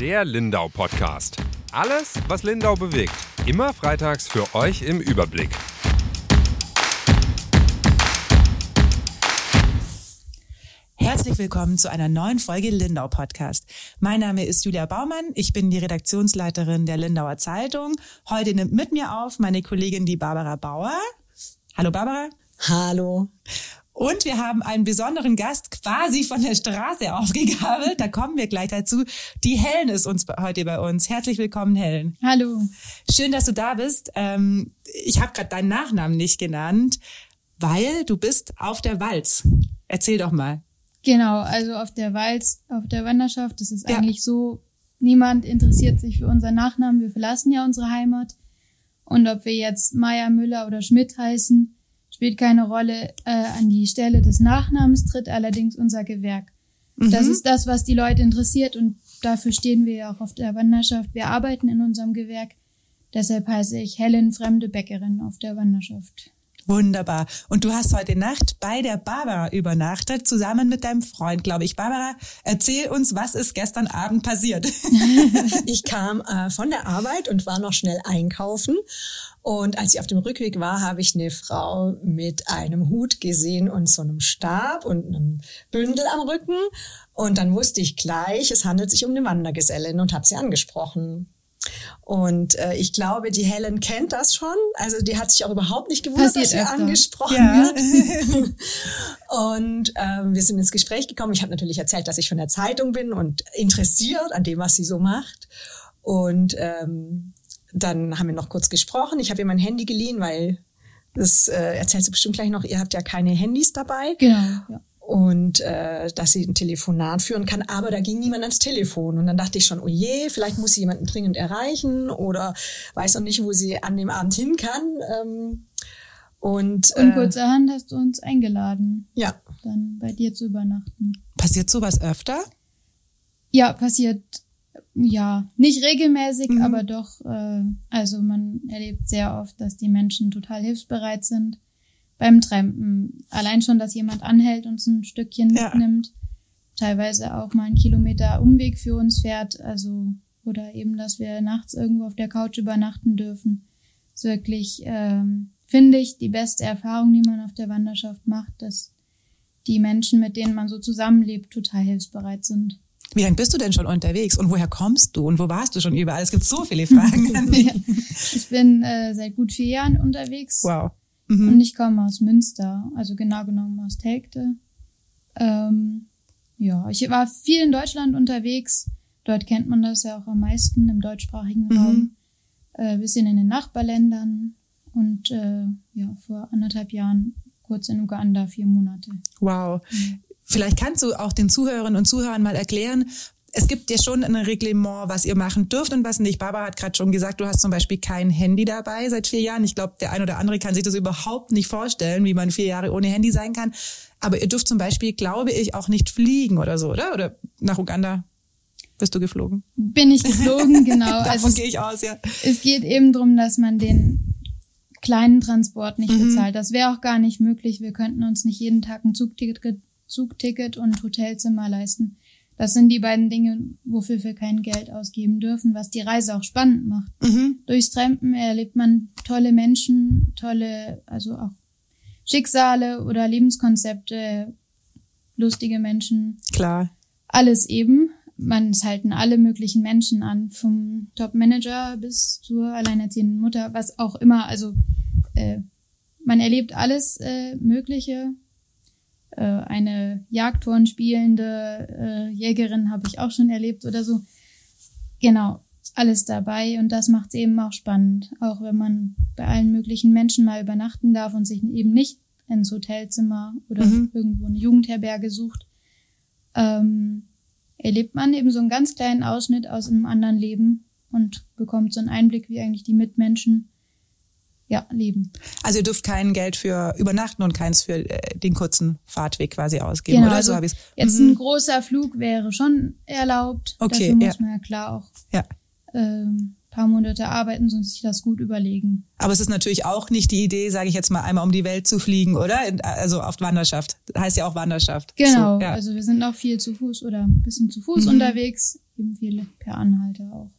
Der Lindau Podcast. Alles, was Lindau bewegt. Immer freitags für euch im Überblick. Herzlich willkommen zu einer neuen Folge Lindau Podcast. Mein Name ist Julia Baumann. Ich bin die Redaktionsleiterin der Lindauer Zeitung. Heute nimmt mit mir auf meine Kollegin die Barbara Bauer. Hallo Barbara. Hallo. Und wir haben einen besonderen Gast quasi von der Straße aufgegabelt. Da kommen wir gleich dazu. Die Helen ist uns heute bei uns. Herzlich willkommen, Helen. Hallo. Schön, dass du da bist. Ähm, ich habe gerade deinen Nachnamen nicht genannt, weil du bist auf der Walz. Erzähl doch mal. Genau, also auf der Walz, auf der Wanderschaft, das ist ja. eigentlich so, niemand interessiert sich für unseren Nachnamen. Wir verlassen ja unsere Heimat. Und ob wir jetzt Meier, Müller oder Schmidt heißen, spielt keine Rolle. Äh, an die Stelle des Nachnamens tritt allerdings unser Gewerk. Mhm. Das ist das, was die Leute interessiert und dafür stehen wir ja auch auf der Wanderschaft. Wir arbeiten in unserem Gewerk. Deshalb heiße ich Helen Fremde Bäckerin auf der Wanderschaft. Wunderbar. Und du hast heute Nacht bei der Barbara übernachtet, zusammen mit deinem Freund, glaube ich. Barbara, erzähl uns, was ist gestern Abend passiert? ich kam äh, von der Arbeit und war noch schnell einkaufen. Und als ich auf dem Rückweg war, habe ich eine Frau mit einem Hut gesehen und so einem Stab und einem Bündel am Rücken. Und dann wusste ich gleich, es handelt sich um eine Wandergesellin und habe sie angesprochen. Und äh, ich glaube, die Helen kennt das schon. Also die hat sich auch überhaupt nicht gewundert, Passiert dass sie öfter. angesprochen ja. wird. und ähm, wir sind ins Gespräch gekommen. Ich habe natürlich erzählt, dass ich von der Zeitung bin und interessiert an dem, was sie so macht. Und ähm, dann haben wir noch kurz gesprochen. Ich habe ihr mein Handy geliehen, weil das äh, erzählst du bestimmt gleich noch, ihr habt ja keine Handys dabei. Genau. Ja und äh, dass sie ein Telefonat führen kann, aber da ging niemand ans Telefon und dann dachte ich schon, oh je, vielleicht muss sie jemanden dringend erreichen oder weiß noch nicht, wo sie an dem Abend hin kann. Ähm, und, und äh, kurzerhand hast du uns eingeladen, ja, dann bei dir zu übernachten. Passiert sowas öfter? Ja, passiert ja nicht regelmäßig, mhm. aber doch. Äh, also man erlebt sehr oft, dass die Menschen total hilfsbereit sind beim Trampen. Allein schon, dass jemand anhält und ein Stückchen ja. mitnimmt. Teilweise auch mal einen Kilometer Umweg für uns fährt. Also, oder eben, dass wir nachts irgendwo auf der Couch übernachten dürfen. ist wirklich, ähm, finde ich, die beste Erfahrung, die man auf der Wanderschaft macht, dass die Menschen, mit denen man so zusammenlebt, total hilfsbereit sind. Wie lange bist du denn schon unterwegs und woher kommst du und wo warst du schon überall? Es gibt so viele Fragen an mich. Ich bin äh, seit gut vier Jahren unterwegs. Wow. Mhm. Und ich komme aus Münster, also genau genommen aus Telgte. Ähm, ja, ich war viel in Deutschland unterwegs. Dort kennt man das ja auch am meisten im deutschsprachigen mhm. Raum. Äh, bisschen in den Nachbarländern und äh, ja, vor anderthalb Jahren kurz in Uganda, vier Monate. Wow. Mhm. Vielleicht kannst du auch den Zuhörerinnen und Zuhörern mal erklären, es gibt ja schon ein Reglement, was ihr machen dürft und was nicht. Barbara hat gerade schon gesagt, du hast zum Beispiel kein Handy dabei seit vier Jahren. Ich glaube, der ein oder andere kann sich das überhaupt nicht vorstellen, wie man vier Jahre ohne Handy sein kann. Aber ihr dürft zum Beispiel, glaube ich, auch nicht fliegen oder so, oder? Oder nach Uganda bist du geflogen? Bin ich geflogen, genau. Davon also gehe ich aus, ja. Es geht eben darum, dass man den kleinen Transport nicht mhm. bezahlt. Das wäre auch gar nicht möglich. Wir könnten uns nicht jeden Tag ein Zugticket, Zugticket und Hotelzimmer leisten. Das sind die beiden Dinge, wofür wir kein Geld ausgeben dürfen, was die Reise auch spannend macht. Mhm. Durchs Trampen erlebt man tolle Menschen, tolle, also auch Schicksale oder Lebenskonzepte, lustige Menschen. Klar. Alles eben. Man es halten alle möglichen Menschen an, vom Top-Manager bis zur alleinerziehenden Mutter, was auch immer. Also äh, man erlebt alles äh, Mögliche äh, eine Jagdhorn spielende äh, Jägerin habe ich auch schon erlebt oder so. Genau, alles dabei und das macht es eben auch spannend, auch wenn man bei allen möglichen Menschen mal übernachten darf und sich eben nicht ins Hotelzimmer oder mhm. irgendwo eine Jugendherberge sucht, ähm, erlebt man eben so einen ganz kleinen Ausschnitt aus einem anderen Leben und bekommt so einen Einblick, wie eigentlich die Mitmenschen ja, leben. Also ihr dürft kein Geld für Übernachten und keins für äh, den kurzen Fahrtweg quasi ausgeben, genau, oder? Also so ich Jetzt mhm. ein großer Flug wäre schon erlaubt. Okay, Dafür ja. muss man ja klar auch ja. ähm, paar Monate arbeiten und sich das gut überlegen. Aber es ist natürlich auch nicht die Idee, sage ich jetzt mal, einmal um die Welt zu fliegen, oder? Also auf Wanderschaft. Das heißt ja auch Wanderschaft. Genau. So, ja. Also wir sind auch viel zu Fuß oder ein bisschen zu Fuß Mhm. unterwegs, eben viel per Anhalter auch.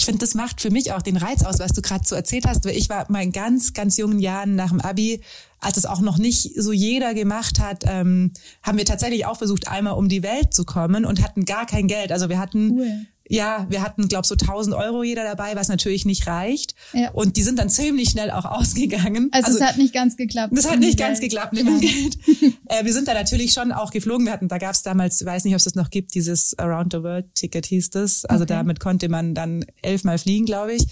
Ich finde, das macht für mich auch den Reiz aus, was du gerade so erzählt hast. Weil ich war mal in ganz, ganz jungen Jahren nach dem Abi, als es auch noch nicht so jeder gemacht hat, ähm, haben wir tatsächlich auch versucht, einmal um die Welt zu kommen und hatten gar kein Geld. Also wir hatten Cool. Ja, wir hatten, glaub so 1000 Euro jeder dabei, was natürlich nicht reicht. Ja. Und die sind dann ziemlich schnell auch ausgegangen. Also, es hat nicht ganz geklappt. das hat nicht ganz Welt. geklappt mit dem Geld. äh, wir sind da natürlich schon auch geflogen. Wir hatten, da gab es damals, ich weiß nicht, ob es das noch gibt, dieses Around the World Ticket hieß das. Also Okay. damit konnte man dann elfmal fliegen, glaube ich.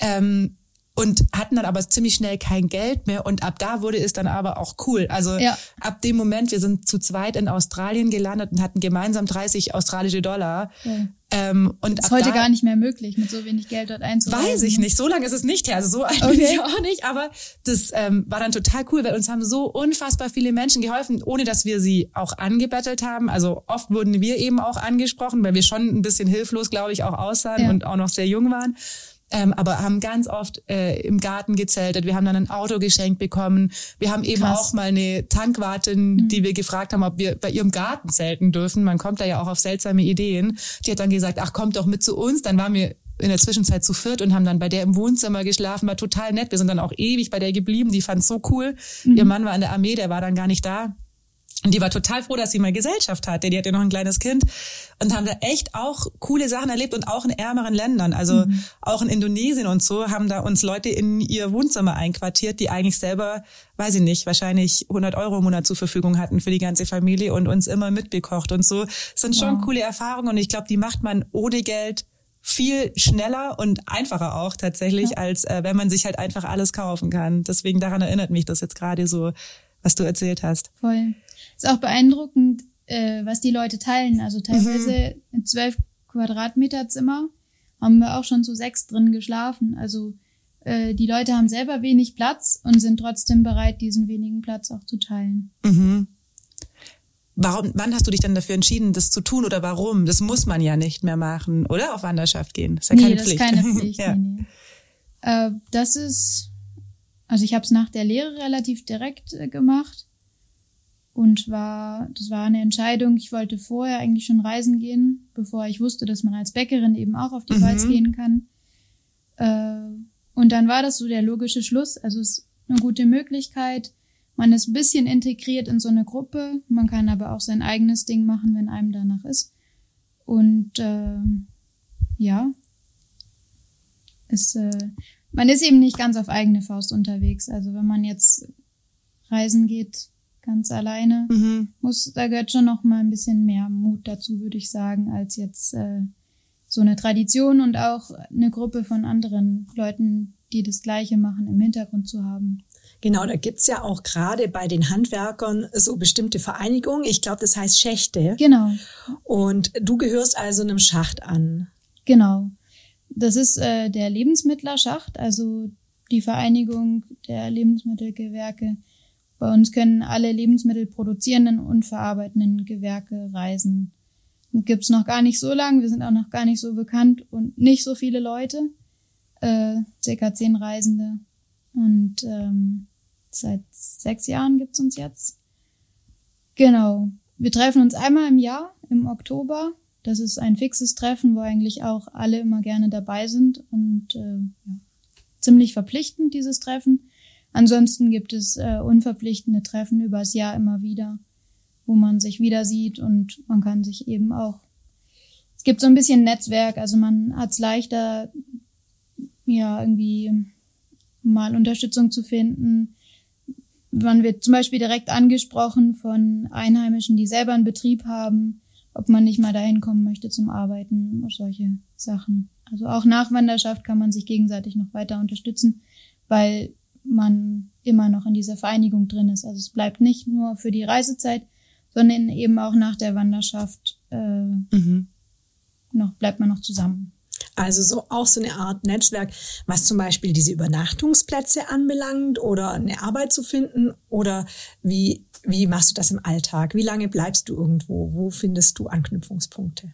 Ähm, und hatten dann aber ziemlich schnell kein Geld mehr und ab da wurde es dann aber auch cool. Also Ja. ab dem Moment, wir sind zu zweit in Australien gelandet und hatten gemeinsam 30 australische Dollar. Ja. Ähm, und Ist heute gar nicht mehr möglich, mit so wenig Geld dort einzureisen. Weiß ich nicht. So lange ist es nicht her. Also so alt bin Okay. ich auch nicht. Aber das ähm, war dann total cool, weil uns haben so unfassbar viele Menschen geholfen, ohne dass wir sie auch angebettelt haben. Also oft wurden wir eben auch angesprochen, weil wir schon ein bisschen hilflos, glaube ich, auch aussahen Ja. und auch noch sehr jung waren. Ähm, aber haben ganz oft äh, im Garten gezeltet. Wir haben dann ein Auto geschenkt bekommen. Wir haben eben Krass. auch mal eine Tankwartin, die wir gefragt haben, ob wir bei ihrem Garten zelten dürfen. Man kommt da ja auch auf seltsame Ideen. Die hat dann gesagt, ach, kommt doch mit zu uns. Dann waren wir in der Zwischenzeit zu viert und haben dann bei der im Wohnzimmer geschlafen. War total nett. Wir sind dann auch ewig bei der geblieben. Die fand so cool. Ihr Mann war in der Armee, der war dann gar nicht da. Und die war total froh, dass sie mal Gesellschaft hatte. Die hatte noch ein kleines Kind und haben da echt auch coole Sachen erlebt und auch in ärmeren Ländern. Also auch in Indonesien und so haben da uns Leute in ihr Wohnzimmer einquartiert, die eigentlich selber, weiß ich nicht, wahrscheinlich 100 Euro im Monat zur Verfügung hatten für die ganze Familie und uns immer mitbekocht und so. Das sind schon Wow. coole Erfahrungen und ich glaube, die macht man ohne Geld viel schneller und einfacher auch tatsächlich, als äh, wenn man sich halt einfach alles kaufen kann. Deswegen daran erinnert mich das jetzt gerade so, was du erzählt hast. Voll. Ist auch beeindruckend, äh, was die Leute teilen. Also teilweise Mhm. in zwölf Quadratmeter Zimmer haben wir auch schon zu sechs drin geschlafen. Also äh, die Leute haben selber wenig Platz und sind trotzdem bereit, diesen wenigen Platz auch zu teilen. Mhm. Warum, wann hast du dich dann dafür entschieden, das zu tun oder warum? Das muss man ja nicht mehr machen, oder? Auf Wanderschaft gehen. Das ist ja nee, keine das Pflicht. ist keine Pflicht. ja. nee, nee. Äh, das ist, also ich habe es nach der Lehre relativ direkt äh, gemacht und war, das war eine Entscheidung. Ich wollte vorher eigentlich schon reisen gehen, bevor ich wusste, dass man als Bäckerin eben auch auf die Mhm. Walz gehen kann. Äh, und dann war das so der logische Schluss. Also es ist eine gute Möglichkeit. Man ist ein bisschen integriert in so eine Gruppe. Man kann aber auch sein eigenes Ding machen, wenn einem danach ist. Und äh, ja, ist, äh, man ist eben nicht ganz auf eigene Faust unterwegs. Also wenn man jetzt reisen geht, ganz alleine, Mhm. muss, da gehört schon noch mal ein bisschen mehr Mut dazu, würde ich sagen, als jetzt äh, so eine Tradition und auch eine Gruppe von anderen Leuten, die das Gleiche machen, im Hintergrund zu haben. Genau, da gibt's ja auch gerade bei den Handwerkern so bestimmte Vereinigungen. Ich glaube, das heißt Schächte. Genau, Und du gehörst also einem Schacht an. genau. Das ist äh, der Lebensmittlerschacht, also die Vereinigung der Lebensmittelgewerke. Bei uns können alle Lebensmittel produzierenden und verarbeitenden Gewerke reisen. Gibt's noch gar nicht so lang, wir sind auch noch gar nicht so bekannt und nicht so viele Leute, äh, circa zehn Reisende. Und ähm, seit sechs Jahren gibt's uns jetzt. Genau. Wir treffen uns einmal im Jahr, im Oktober. Das ist ein fixes Treffen, wo eigentlich auch alle immer gerne dabei sind und äh, ja, ziemlich verpflichtend, dieses Treffen. Ansonsten gibt es äh, unverpflichtende Treffen übers Jahr immer wieder, wo man sich wieder sieht und man kann sich eben auch. Es gibt so ein bisschen Netzwerk, also man hat es leichter, ja, irgendwie mal Unterstützung zu finden. Man wird zum Beispiel direkt angesprochen von Einheimischen, die selber einen Betrieb haben, ob man nicht mal dahin kommen möchte zum Arbeiten oder solche Sachen. Also auch nach Wanderschaft kann man sich gegenseitig noch weiter unterstützen, weil man immer noch in dieser Vereinigung drin ist. Also es bleibt nicht nur für die Reisezeit, sondern eben auch nach der Wanderschaft äh, Mhm. noch bleibt man noch zusammen. Also so auch so eine Art Netzwerk, was zum Beispiel diese Übernachtungsplätze anbelangt oder eine Arbeit zu finden oder wie, wie machst du das im Alltag? Wie lange bleibst du irgendwo? Wo findest du Anknüpfungspunkte?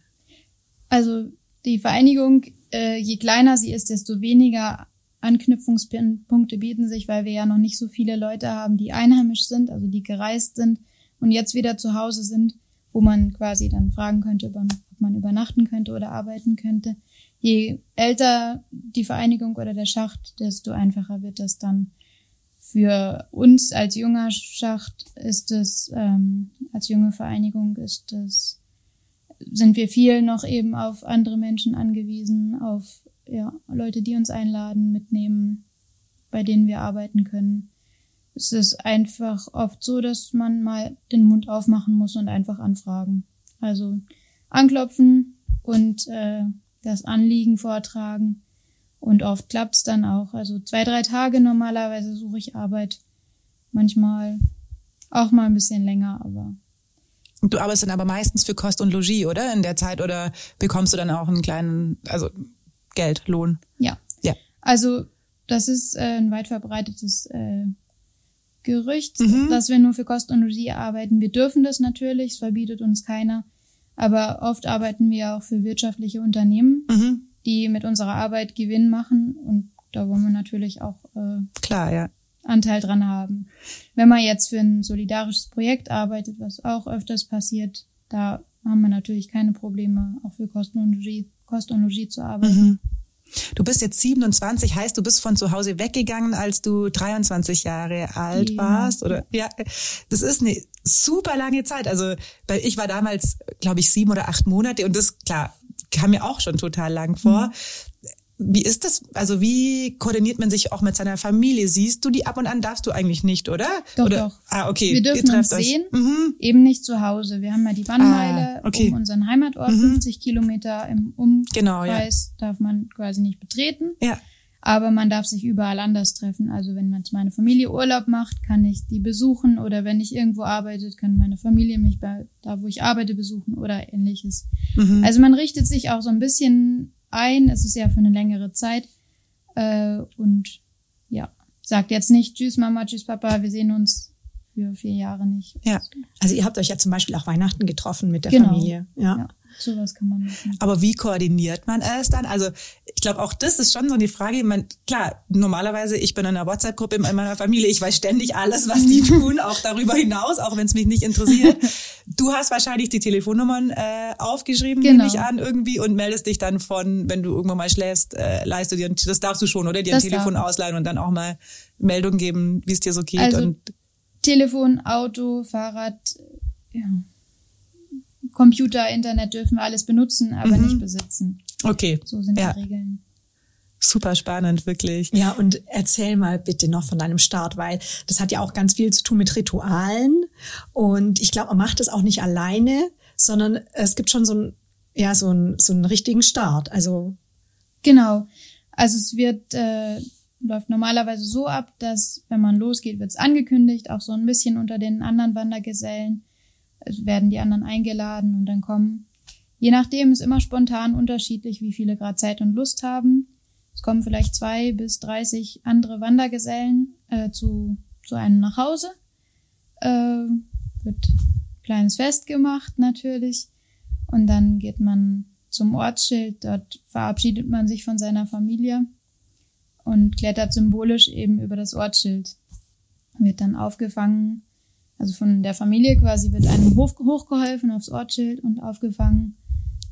Also die Vereinigung äh, je kleiner sie ist, desto weniger Anknüpfungspunkte bieten sich, weil wir ja noch nicht so viele Leute haben, die einheimisch sind, also die gereist sind und jetzt wieder zu Hause sind, wo man quasi dann fragen könnte, ob man übernachten könnte oder arbeiten könnte. Je älter die Vereinigung oder der Schacht, desto einfacher wird das dann. Für uns als junger Schacht ist es, ähm, als junge Vereinigung ist es, sind wir viel noch eben auf andere Menschen angewiesen, auf ja, Leute, die uns einladen, mitnehmen, bei denen wir arbeiten können. Es ist einfach oft so, dass man mal den Mund aufmachen muss und einfach anfragen. Also anklopfen und äh, das Anliegen vortragen. Und oft klappt's dann auch. Also zwei, drei Tage normalerweise suche ich Arbeit. Manchmal auch mal ein bisschen länger, aber. Du arbeitest dann aber meistens für Kost und Logis, oder? In der Zeit oder bekommst du dann auch einen kleinen, also Geld, Lohn. Ja. Ja. Also das ist äh, ein weit verbreitetes äh, Gerücht, mhm. dass wir nur für Kost und Logis arbeiten. Wir dürfen das natürlich, es verbietet uns keiner. Aber oft arbeiten wir auch für wirtschaftliche Unternehmen, mhm. die mit unserer Arbeit Gewinn machen und da wollen wir natürlich auch äh, klar, ja. Anteil dran haben. Wenn man jetzt für ein solidarisches Projekt arbeitet, was auch öfters passiert, da haben wir natürlich keine Probleme, auch für Kost und Logis Kost und Logis zu arbeiten. Mhm. Du bist jetzt 27, heißt du bist von zu Hause weggegangen, als du 23 Jahre alt ja. warst, oder? Ja, das ist eine super lange Zeit. Also, ich war damals, glaube ich, sieben oder acht Monate und das, klar, kam mir auch schon total lang vor. Mhm. Wie ist das? Also wie koordiniert man sich auch mit seiner Familie? Siehst du die ab und an? Darfst du eigentlich nicht, oder? Doch, oder? doch. Ah, okay. Wir dürfen uns euch. sehen, mhm. eben nicht zu Hause. Wir haben ja die Bannmeile ah, okay. um unseren Heimatort, mhm. 50 Kilometer im Umkreis genau, ja. darf man quasi nicht betreten. Ja. Aber man darf sich überall anders treffen. Also wenn man meine Familie Urlaub macht, kann ich die besuchen oder wenn ich irgendwo arbeite, kann meine Familie mich bei da, wo ich arbeite, besuchen oder ähnliches. Mhm. Also man richtet sich auch so ein bisschen ein. Es ist ja für eine längere Zeit. Äh, und ja, sagt jetzt nicht Tschüss Mama, Tschüss Papa, wir sehen uns für vier Jahre nicht. Ja, also ihr habt euch ja zum Beispiel auch Weihnachten getroffen mit der genau. Familie. Ja. ja. Sowas kann man machen. Aber wie koordiniert man es dann? Also ich glaube, auch das ist schon so eine Frage. Man, klar, normalerweise, ich bin in einer WhatsApp-Gruppe in meiner Familie, ich weiß ständig alles, was die tun, auch darüber hinaus, auch wenn es mich nicht interessiert. Du hast wahrscheinlich die Telefonnummern äh, aufgeschrieben, genau. nehme ich an, irgendwie, und meldest dich dann von, wenn du irgendwann mal schläfst, äh, leist du dir, das darfst du schon, oder? Dir das ein Telefon darf. ausleihen und dann auch mal Meldung geben, wie es dir so geht. Also, und Telefon, Auto, Fahrrad, ja Computer, Internet dürfen wir alles benutzen, aber mhm. nicht besitzen. Okay. So sind ja. die Regeln. Super spannend, wirklich. Ja, und erzähl mal bitte noch von deinem Start, weil das hat ja auch ganz viel zu tun mit Ritualen. Und ich glaube, man macht es auch nicht alleine, sondern es gibt schon so ein, ja, so ein, so einen richtigen Start. Also. Genau. Also es wird, äh, läuft normalerweise so ab, dass wenn man losgeht, wird es angekündigt, auch so ein bisschen unter den anderen Wandergesellen werden die anderen eingeladen und dann kommen. Je nachdem ist immer spontan unterschiedlich, wie viele gerade Zeit und Lust haben. Es kommen vielleicht zwei bis dreißig andere Wandergesellen äh, zu, zu einem nach Hause. Äh, wird kleines Fest gemacht natürlich. Und dann geht man zum Ortsschild. Dort verabschiedet man sich von seiner Familie und klettert symbolisch eben über das Ortsschild. Wird dann aufgefangen also von der Familie quasi wird einem hoch, hochgeholfen aufs Ortsschild und aufgefangen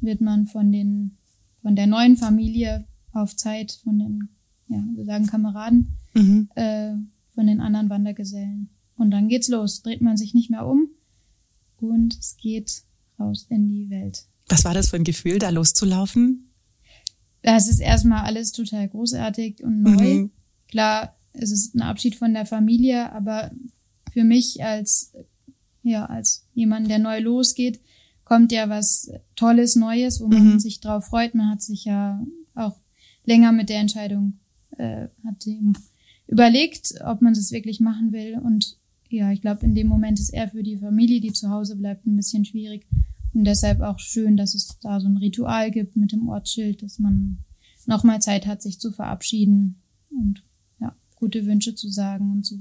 wird man von den, von der neuen Familie auf Zeit, von den, ja, wir sagen Kameraden, mhm. äh, von den anderen Wandergesellen. Und dann geht's los, dreht man sich nicht mehr um und es geht raus in die Welt. Was war das für ein Gefühl, da loszulaufen? Das ist erstmal alles total großartig und neu. Mhm. Klar, es ist ein Abschied von der Familie, aber für mich als, ja, als jemand, der neu losgeht, kommt ja was Tolles, Neues, wo man mhm. sich drauf freut. Man hat sich ja auch länger mit der Entscheidung, äh, hat überlegt, ob man es wirklich machen will. Und ja, ich glaube, in dem Moment ist eher für die Familie, die zu Hause bleibt, ein bisschen schwierig. Und deshalb auch schön, dass es da so ein Ritual gibt mit dem Ortsschild, dass man nochmal Zeit hat, sich zu verabschieden und ja, gute Wünsche zu sagen und so.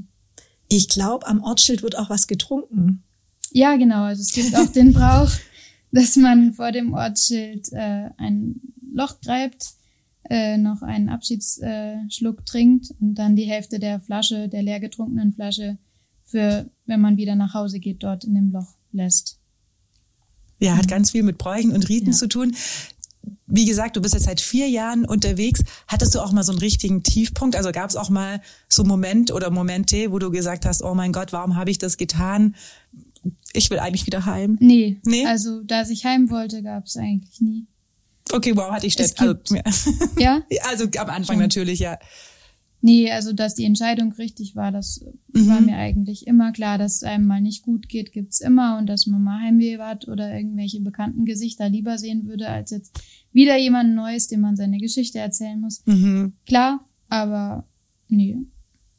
Ich glaube, am Ortsschild wird auch was getrunken. Ja, genau. Also es gibt auch den Brauch, dass man vor dem Ortsschild äh, ein Loch gräbt, äh, noch einen Abschiedsschluck trinkt und dann die Hälfte der Flasche, der leer getrunkenen Flasche, für wenn man wieder nach Hause geht, dort in dem Loch lässt. Ja, hat ganz viel mit Bräuchen und Riten Ja. zu tun. Wie gesagt, du bist jetzt seit vier Jahren unterwegs. Hattest du auch mal so einen richtigen Tiefpunkt? Also gab es auch mal so Moment oder Momente, wo du gesagt hast, oh mein Gott, warum habe ich das getan? Ich will eigentlich wieder heim. Nee, Nee? also dass ich heim wollte, gab es eigentlich nie. Okay, wow, hatte ich ständig. Also, ja. Ja? also am Anfang Schon. natürlich, ja. Nee, also dass die Entscheidung richtig war, das war mir eigentlich immer klar, dass es einem mal nicht gut geht, gibt's immer und dass man mal Heimweh hat oder irgendwelche bekannten Gesichter lieber sehen würde, als jetzt wieder jemand Neues, dem man seine Geschichte erzählen muss. Mhm. Klar, aber nee,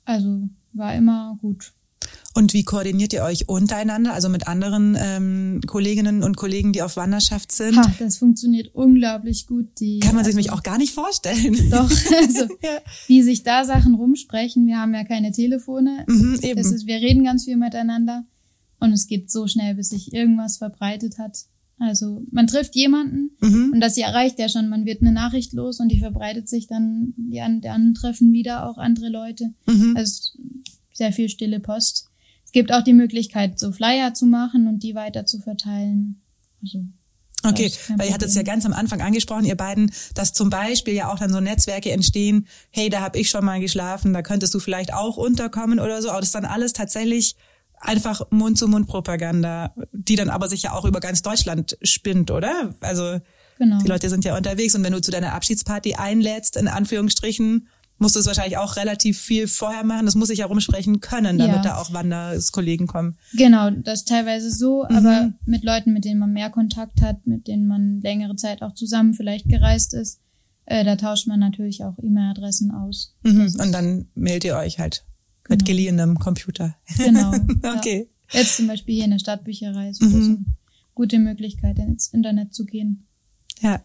also war immer gut. Und wie koordiniert ihr euch untereinander, also mit anderen ähm, Kolleginnen und Kollegen, die auf Wanderschaft sind? Ha, das funktioniert unglaublich gut. Die, Kann man sich also, nämlich auch gar nicht vorstellen. Doch, also ja. wie sich da Sachen rumsprechen. Wir haben ja keine Telefone. Mhm, eben. Ist, wir reden ganz viel miteinander und es geht so schnell, bis sich irgendwas verbreitet hat. Also man trifft jemanden Mhm. und das erreicht ja schon. Man wird eine Nachricht los und die verbreitet sich dann, die an- die anderen treffen wieder auch andere Leute. Mhm. Also sehr viel stille Post. Es gibt auch die Möglichkeit, so Flyer zu machen und die weiter zu verteilen. Also Okay, weil ihr hattet es ja ganz am Anfang angesprochen, ihr beiden, dass zum Beispiel ja auch dann so Netzwerke entstehen, hey, da habe ich schon mal geschlafen, da könntest du vielleicht auch unterkommen oder so, aber das ist dann alles tatsächlich einfach Mund-zu-Mund-Propaganda, die dann aber sich ja auch über ganz Deutschland spinnt, oder? Also genau. die Leute sind ja unterwegs und wenn du zu deiner Abschiedsparty einlädst, in Anführungsstrichen, musst du es wahrscheinlich auch relativ viel vorher machen. Das muss sich ja rumsprechen können, damit Ja. da auch Wanderskollegen kommen. Genau, das ist teilweise so, Mhm. aber mit Leuten, mit denen man mehr Kontakt hat, mit denen man längere Zeit auch zusammen vielleicht gereist ist, äh, da tauscht man natürlich auch E-Mail-Adressen aus. Mhm. Und dann meldet ihr euch halt mit Genau. geliehenem Computer. Genau. Okay. Ja. Jetzt zum Beispiel hier in der Stadtbücherei ist mhm. so eine gute Möglichkeit, ins Internet zu gehen. Ja,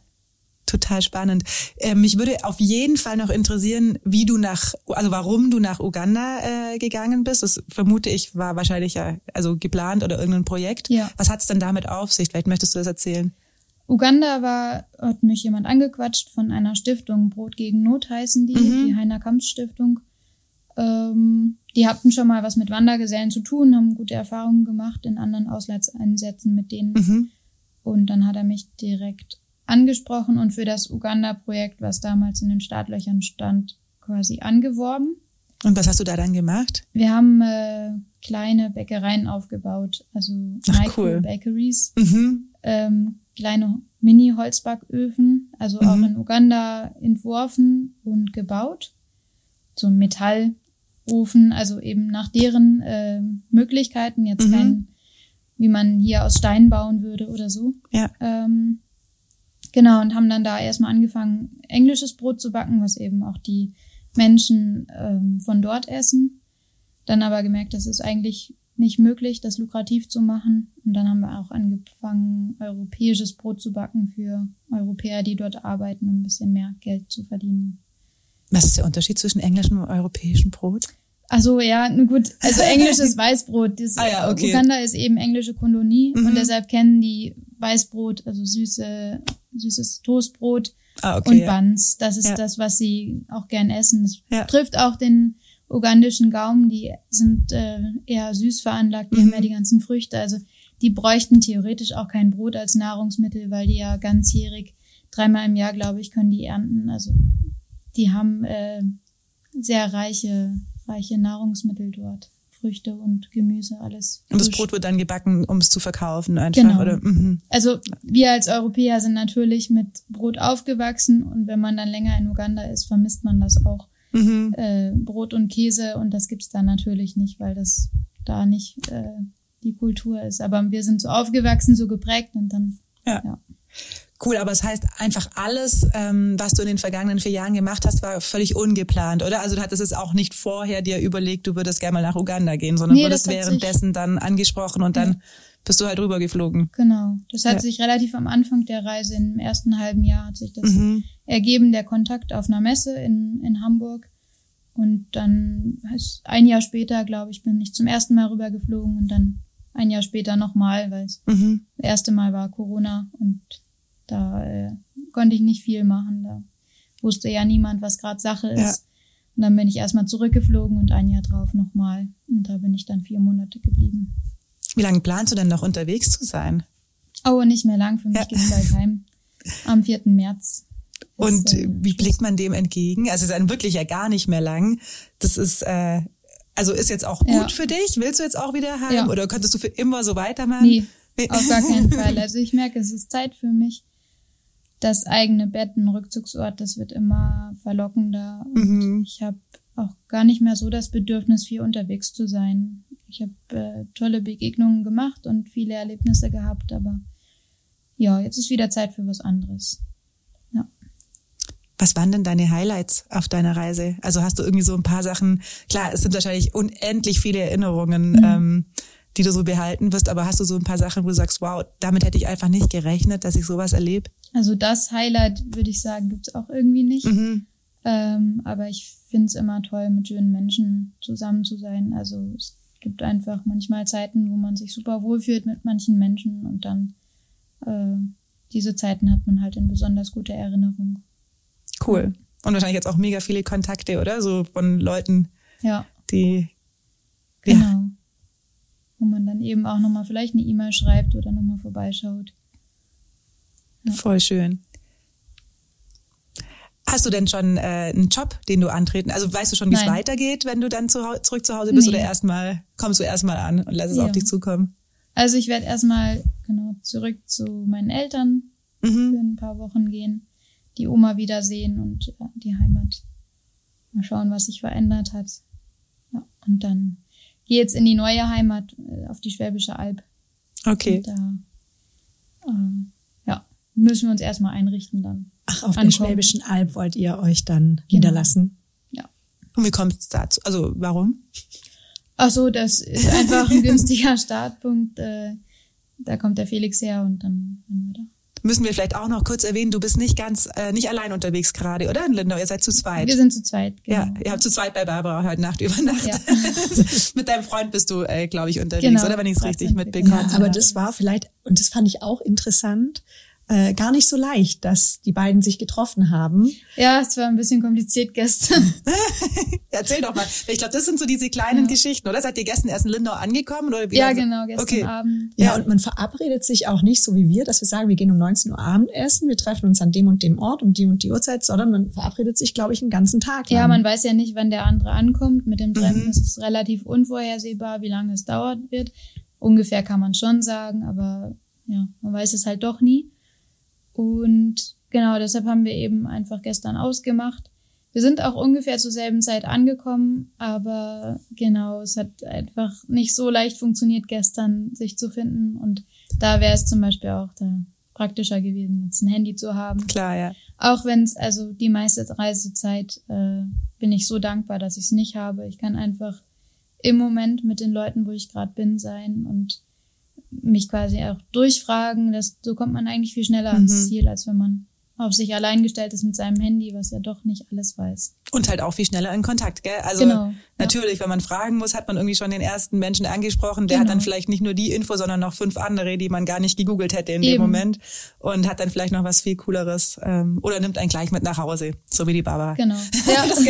total spannend. Äh, mich würde auf jeden Fall noch interessieren, wie du nach, also warum du nach Uganda äh, gegangen bist. Das vermute ich war wahrscheinlich ja also geplant oder irgendein Projekt. Ja. Was hat's denn damit auf sich? Vielleicht möchtest du das erzählen. Uganda war, hat mich jemand angequatscht von einer Stiftung, Brot gegen Not heißen die, Mhm. die Heiner Kamps Stiftung. Ähm, die hatten schon mal was mit Wandergesellen zu tun, haben gute Erfahrungen gemacht in anderen Auslandseinsätzen mit denen. Mhm. Und dann hat er mich direkt angesprochen und für das Uganda-Projekt, was damals in den Startlöchern stand, quasi angeworben. Und was hast du da dann gemacht? Wir haben äh, kleine Bäckereien aufgebaut, also Ach, cool. Micro-Bakeries, Mhm. ähm, kleine Mini-Holzbacköfen, also auch Mhm. in Uganda entworfen und gebaut. So Metallofen, also eben nach deren äh, Möglichkeiten, jetzt Mhm. kein, wie man hier aus Stein bauen würde oder so. Ja. Ähm, genau, und haben dann da erstmal angefangen, englisches Brot zu backen, was eben auch die Menschen ähm, von dort essen. Dann aber gemerkt, das ist eigentlich nicht möglich, das lukrativ zu machen. Und dann haben wir auch angefangen, europäisches Brot zu backen für Europäer, die dort arbeiten, um ein bisschen mehr Geld zu verdienen. Was ist der Unterschied zwischen englischem und europäischem Brot? Ach so, ja, gut. Also englisches Weißbrot. Das, Ah ja, okay. Uganda ist eben englische Kolonie Mhm. und deshalb kennen die Weißbrot, also süße, süßes Toastbrot Ah, okay. und ja. Buns. Das ist Ja. das, was sie auch gern essen. Das Ja. trifft auch den ugandischen Gaumen. Die sind äh, eher süß veranlagt. Die Mhm. haben ja die ganzen Früchte. Also die bräuchten theoretisch auch kein Brot als Nahrungsmittel, weil die ja ganzjährig dreimal im Jahr, glaube ich, können die ernten. Also die haben äh, sehr reiche, reiche Nahrungsmittel dort. Früchte und Gemüse, alles. Und das frisch. Brot wird dann gebacken, um es zu verkaufen einfach, Genau. oder? Mhm. Also wir als Europäer sind natürlich mit Brot aufgewachsen und wenn man dann länger in Uganda ist, vermisst man das auch. Mhm. Äh, Brot und Käse und das gibt's da natürlich nicht, weil das da nicht äh, die Kultur ist. Aber wir sind so aufgewachsen, so geprägt und dann Ja. Ja. Cool, aber es heißt einfach alles, ähm, was du in den vergangenen vier Jahren gemacht hast, war völlig ungeplant, oder? Also du hattest es auch nicht vorher dir überlegt, du würdest gerne mal nach Uganda gehen, sondern Nee, wurdest das währenddessen dann angesprochen und dann bist du halt rübergeflogen. genau. Das hat Ja. sich relativ am Anfang der Reise, im ersten halben Jahr hat sich das Mhm. ergeben, der Kontakt auf einer Messe in, in Hamburg. Und dann ist ein Jahr später, glaube ich, bin ich zum ersten Mal rübergeflogen und dann ein Jahr später nochmal, weil es Mhm. Das erste Mal war Corona und da äh, konnte ich nicht viel machen. Da wusste ja niemand, was gerade Sache ist. Ja. Und dann bin ich erstmal zurückgeflogen und ein Jahr drauf nochmal. Und da bin ich dann vier Monate geblieben. Wie lange planst du denn noch unterwegs zu sein? Oh, nicht mehr lang. Für mich ja. geht's bald heim. Am 4. März. Und äh, wie blickt man dem entgegen? Also es ist dann wirklich ja gar nicht mehr lang. Das ist, äh, also ist jetzt auch gut ja. für dich? Willst du jetzt auch wieder heim? Ja. Oder könntest du für immer so weitermachen? Nee, auf gar keinen Fall. Also ich merke, es ist Zeit für mich. Das eigene Bett, ein Rückzugsort, das wird immer verlockender. Und mhm. ich habe auch gar nicht mehr so das Bedürfnis, viel unterwegs zu sein. Ich habe äh, tolle Begegnungen gemacht und viele Erlebnisse gehabt, aber ja, jetzt ist wieder Zeit für was anderes. Ja. Was waren denn deine Highlights auf deiner Reise? Also hast du irgendwie so ein paar Sachen, klar, es sind wahrscheinlich unendlich viele Erinnerungen, mhm. ähm, die du so behalten wirst, aber hast du so ein paar Sachen, wo du sagst, wow, damit hätte ich einfach nicht gerechnet, dass ich sowas erlebe? Also das Highlight, würde ich sagen, gibt's auch irgendwie nicht. Mhm. Ähm, aber ich finde es immer toll, mit schönen Menschen zusammen zu sein. Also es gibt einfach manchmal Zeiten, wo man sich super wohlfühlt mit manchen Menschen und dann äh, diese Zeiten hat man halt in besonders guter Erinnerung. Cool. Und wahrscheinlich jetzt auch mega viele Kontakte, oder? So von Leuten, ja. die. Genau. Ja. Wo man dann eben auch nochmal vielleicht eine E-Mail schreibt oder nochmal vorbeischaut. Ja. Voll schön. Hast du denn schon äh, einen Job, den du antreten? Also weißt du schon, wie es weitergeht, wenn du dann zu, zurück zu Hause bist nee. oder erstmal kommst du erstmal an und lässt es ja. auf dich zukommen? Also ich werde erstmal genau zurück zu meinen Eltern mhm. für ein paar Wochen gehen, die Oma wiedersehen und ja, die Heimat. Mal schauen, was sich verändert hat. Ja, und dann gehe jetzt in die neue Heimat äh, auf die Schwäbische Alb. Okay. Und da äh, ja, müssen wir uns erstmal einrichten dann. Ach, auf ankommen. der Schwäbischen Alb wollt ihr euch dann genau. niederlassen? Ja. Und wie kommt es dazu? Also warum? Ach so, das ist einfach ein günstiger Startpunkt. Äh, da kommt der Felix her und dann sind wir da. Müssen wir vielleicht auch noch kurz erwähnen, du bist nicht ganz, äh, nicht allein unterwegs gerade, oder in Lindau? Ihr seid zu zweit. Wir sind zu zweit, genau. Ja, ihr habt zu zweit bei Barbara heute Nacht übernachtet. Ja. Mit deinem Freund bist du, äh, glaube ich, unterwegs, genau, oder wenn ich es richtig mitbekomme. Ja, aber das war vielleicht, und das fand ich auch interessant, äh, gar nicht so leicht, dass die beiden sich getroffen haben. Ja, es war ein bisschen kompliziert gestern. Erzähl doch mal. Ich glaube, das sind so diese kleinen ja. Geschichten, oder? Seid ihr gestern erst in Lindau angekommen? Oder wie ja, genau, gestern okay. Abend. Ja, ja, und man verabredet sich auch nicht so wie wir, dass wir sagen, wir gehen um 19 Uhr Abendessen, wir treffen uns an dem und dem Ort um die und die Uhrzeit, sondern man verabredet sich, glaube ich, einen ganzen Tag. Lang. Ja, man weiß ja nicht, wann der andere ankommt. Mit dem Treffen mhm. ist es relativ unvorhersehbar, wie lange es dauert wird. Ungefähr kann man schon sagen, aber ja, man weiß es halt doch nie. Und genau, deshalb haben wir eben einfach gestern ausgemacht. Wir sind auch ungefähr zur selben Zeit angekommen, aber genau, es hat einfach nicht so leicht funktioniert gestern, sich zu finden. Und da wäre es zum Beispiel auch da praktischer gewesen, jetzt ein Handy zu haben. Klar, ja. Auch wenn es, also die meiste Reisezeit äh, bin ich so dankbar, dass ich es nicht habe. Ich kann einfach im Moment mit den Leuten, wo ich gerade bin, sein und mich quasi auch durchfragen. Das, so kommt man eigentlich viel schneller mhm. ans Ziel, als wenn man auf sich allein gestellt ist mit seinem Handy, was ja doch nicht alles weiß. Und halt auch viel schneller in Kontakt, gell? Also genau, natürlich, wenn man fragen muss, hat man irgendwie schon den ersten Menschen angesprochen, der genau. hat dann vielleicht nicht nur die Info, sondern noch fünf andere, die man gar nicht gegoogelt hätte in Eben. dem Moment und hat dann vielleicht noch was viel cooleres ähm, oder nimmt einen gleich mit nach Hause, so wie die Baba. Genau. Ja, das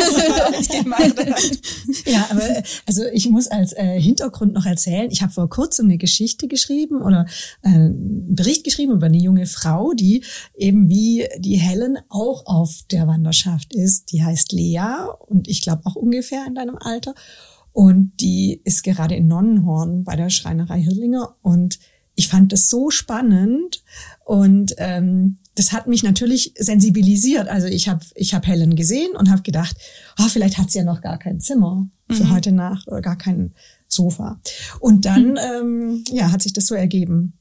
Ja, aber also ich muss als äh, Hintergrund noch erzählen, ich habe vor kurzem eine Geschichte geschrieben oder äh, einen Bericht geschrieben über eine junge Frau, die eben wie die Helen auch auf der Wanderschaft ist. Die heißt Lea und ich glaube auch ungefähr in deinem Alter. Und die ist gerade in Nonnenhorn bei der Schreinerei Hirlinger und ich fand das so spannend und ähm, das hat mich natürlich sensibilisiert. Also ich habe ich hab Helen gesehen und habe gedacht, oh, vielleicht hat sie ja noch gar kein Zimmer für mhm. heute Nacht oder gar kein Sofa. Und dann mhm. ähm, ja hat sich das so ergeben.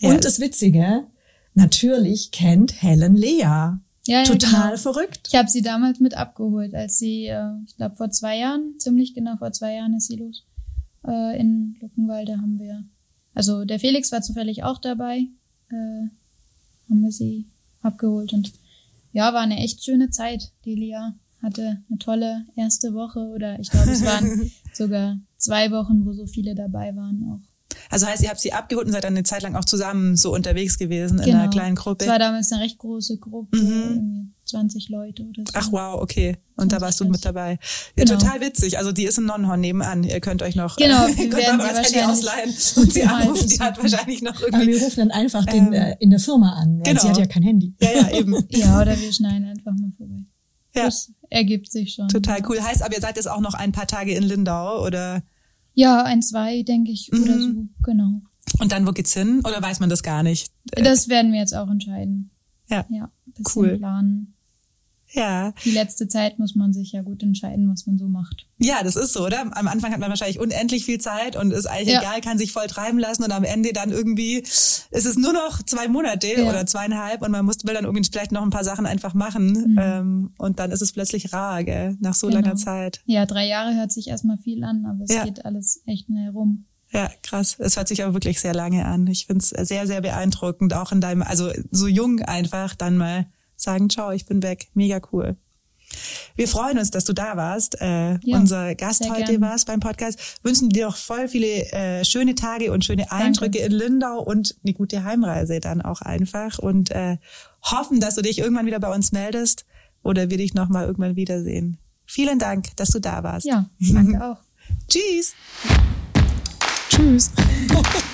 Ja. Und das Witzige, Natürlich kennt Helen Lea. Ja, ja, Total genau. verrückt. Ich habe sie damals mit abgeholt, als sie, äh, ich glaube vor zwei Jahren, ziemlich genau vor zwei Jahren ist sie los. Äh, in Luckenwalde haben wir, also der Felix war zufällig auch dabei, äh, haben wir sie abgeholt und ja, war eine echt schöne Zeit. Die Lea hatte eine tolle erste Woche oder ich glaube, es waren sogar zwei Wochen, wo so viele dabei waren auch. Also heißt, ihr habt sie abgeholt und seid dann eine Zeit lang auch zusammen so unterwegs gewesen in einer kleinen Gruppe. Es war damals eine recht große Gruppe, mhm. 20 Leute oder so. Ach wow, okay. Und da warst du mit dabei. Ja, genau. Total witzig. Also die ist in Nonnenhorn nebenan. Ihr könnt euch noch genau, äh, könnt aber das Handy ausleihen und sie anrufen. Die hat wahrscheinlich noch irgendwie. Aber wir rufen dann einfach den, ähm, äh, in der Firma an, weil genau. sie hat ja kein Handy. Ja, ja, eben. ja, oder wir schneiden einfach mal vorbei. Ja. Das ergibt sich schon. Total cool. Heißt aber, ihr seid jetzt auch noch ein paar Tage in Lindau, oder? Ja, ein, zwei, denke ich, mhm. oder so, genau. Und dann, wo geht's hin? Oder weiß man das gar nicht? Das werden wir jetzt auch entscheiden. Ja. Ja, cool. planen. Ja. Die letzte Zeit muss man sich ja gut entscheiden, was man so macht. Ja, das ist so, oder? Am Anfang hat man wahrscheinlich unendlich viel Zeit und ist eigentlich ja. egal, kann sich voll treiben lassen und am Ende dann irgendwie ist es nur noch zwei Monate ja. oder zweieinhalb und man muss will dann irgendwie vielleicht noch ein paar Sachen einfach machen mhm. ähm, und dann ist es plötzlich rar, gell? Nach so genau. langer Zeit. Ja, drei Jahre hört sich erstmal viel an, aber es ja. geht alles echt schnell rum. Ja, krass. Es hört sich aber wirklich sehr lange an. Ich finde es sehr, sehr beeindruckend, auch in deinem, also so jung einfach dann mal sagen, ciao, ich bin weg. Mega cool. Wir freuen uns, dass du da warst, äh, ja, unser Gast heute gern. warst beim Podcast. Wünschen dir noch voll viele äh, schöne Tage und schöne Eindrücke Danke. in Lindau und eine gute Heimreise dann auch einfach und äh, hoffen, dass du dich irgendwann wieder bei uns meldest oder wir dich noch mal irgendwann wiedersehen. Vielen Dank, dass du da warst. Ja, danke auch. Tschüss. Tschüss.